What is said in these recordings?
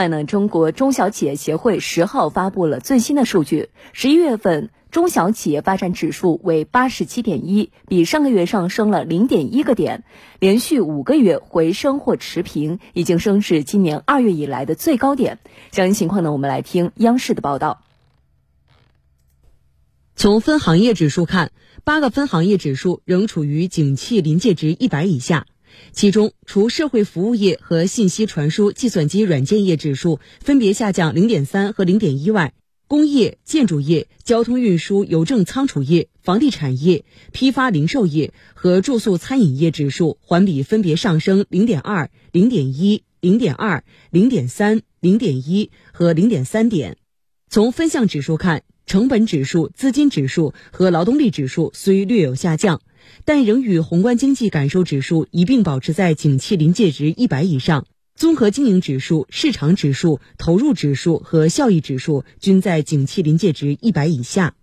另外呢，中国中小企业协会十号发布了最新的数据，十一月份中小企业发展指数为八十七点一，比上个月上升了零点一个点，连续五个月回升或持平，已经升至今年二月以来的最高点。详细情况呢，我们来听央视的报道。从分行业指数看，八个分行业指数仍处于景气临界值一百以下。其中，除社会服务业和信息传输计算机软件业指数分别下降零点三和零点一外，工业、建筑业、交通运输、邮政仓储业、房地产业、批发零售业和住宿餐饮业指数环比分别上升零点二、零点一、零点二、零点三、零点一和零点三点。从分项指数看，成本指数、资金指数和劳动力指数虽略有下降。但仍与宏观经济感受指数一并保持在景气临界值一百以上，综合经营指数、市场指数、投入指数和效益指数均在景气临界值一百以下。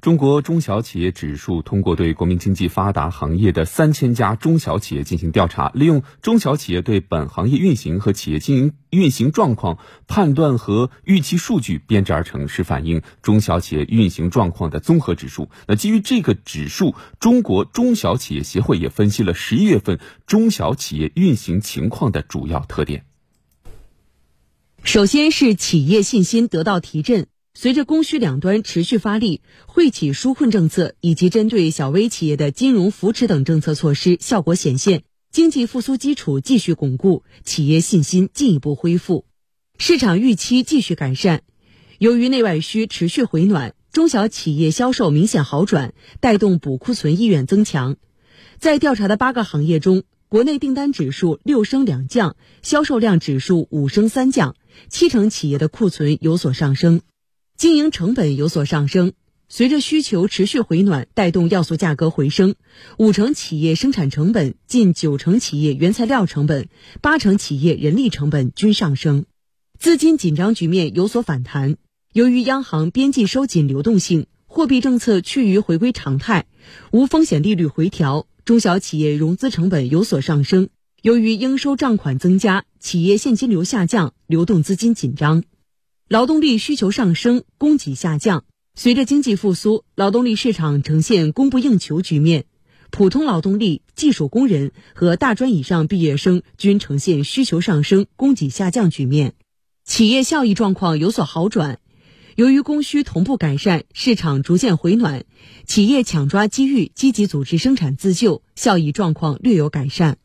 中国中小企业指数通过对国民经济发达行业的三千家中小企业进行调查，利用中小企业对本行业运行和企业经营运行状况判断和预期数据编制而成，是反映中小企业运行状况的综合指数。那基于这个指数，中国中小企业协会也分析了十一月份中小企业运行情况的主要特点。首先是企业信心得到提振。随着供需两端持续发力，惠企纾困政策以及针对小微企业的金融扶持等政策措施效果显现，经济复苏基础继续巩固，企业信心进一步恢复，市场预期继续改善。由于内外需持续回暖，中小企业销售明显好转，带动补库存意愿增强。在调查的八个行业中，国内订单指数六升两降，销售量指数五升三降，七成企业的库存有所上升。经营成本有所上升，随着需求持续回暖，带动要素价格回升。五成企业生产成本、近九成企业原材料成本、八成企业人力成本均上升。资金紧张局面有所反弹，由于央行边际收紧流动性，货币政策趋于回归常态，无风险利率回调，中小企业融资成本有所上升。由于应收账款增加，企业现金流下降，流动资金紧张。劳动力需求上升，供给下降。随着经济复苏，劳动力市场呈现供不应求局面，普通劳动力、技术工人和大专以上毕业生均呈现需求上升、供给下降局面。企业效益状况有所好转，由于供需同步改善，市场逐渐回暖，企业抢抓机遇，积极组织生产自救，效益状况略有改善。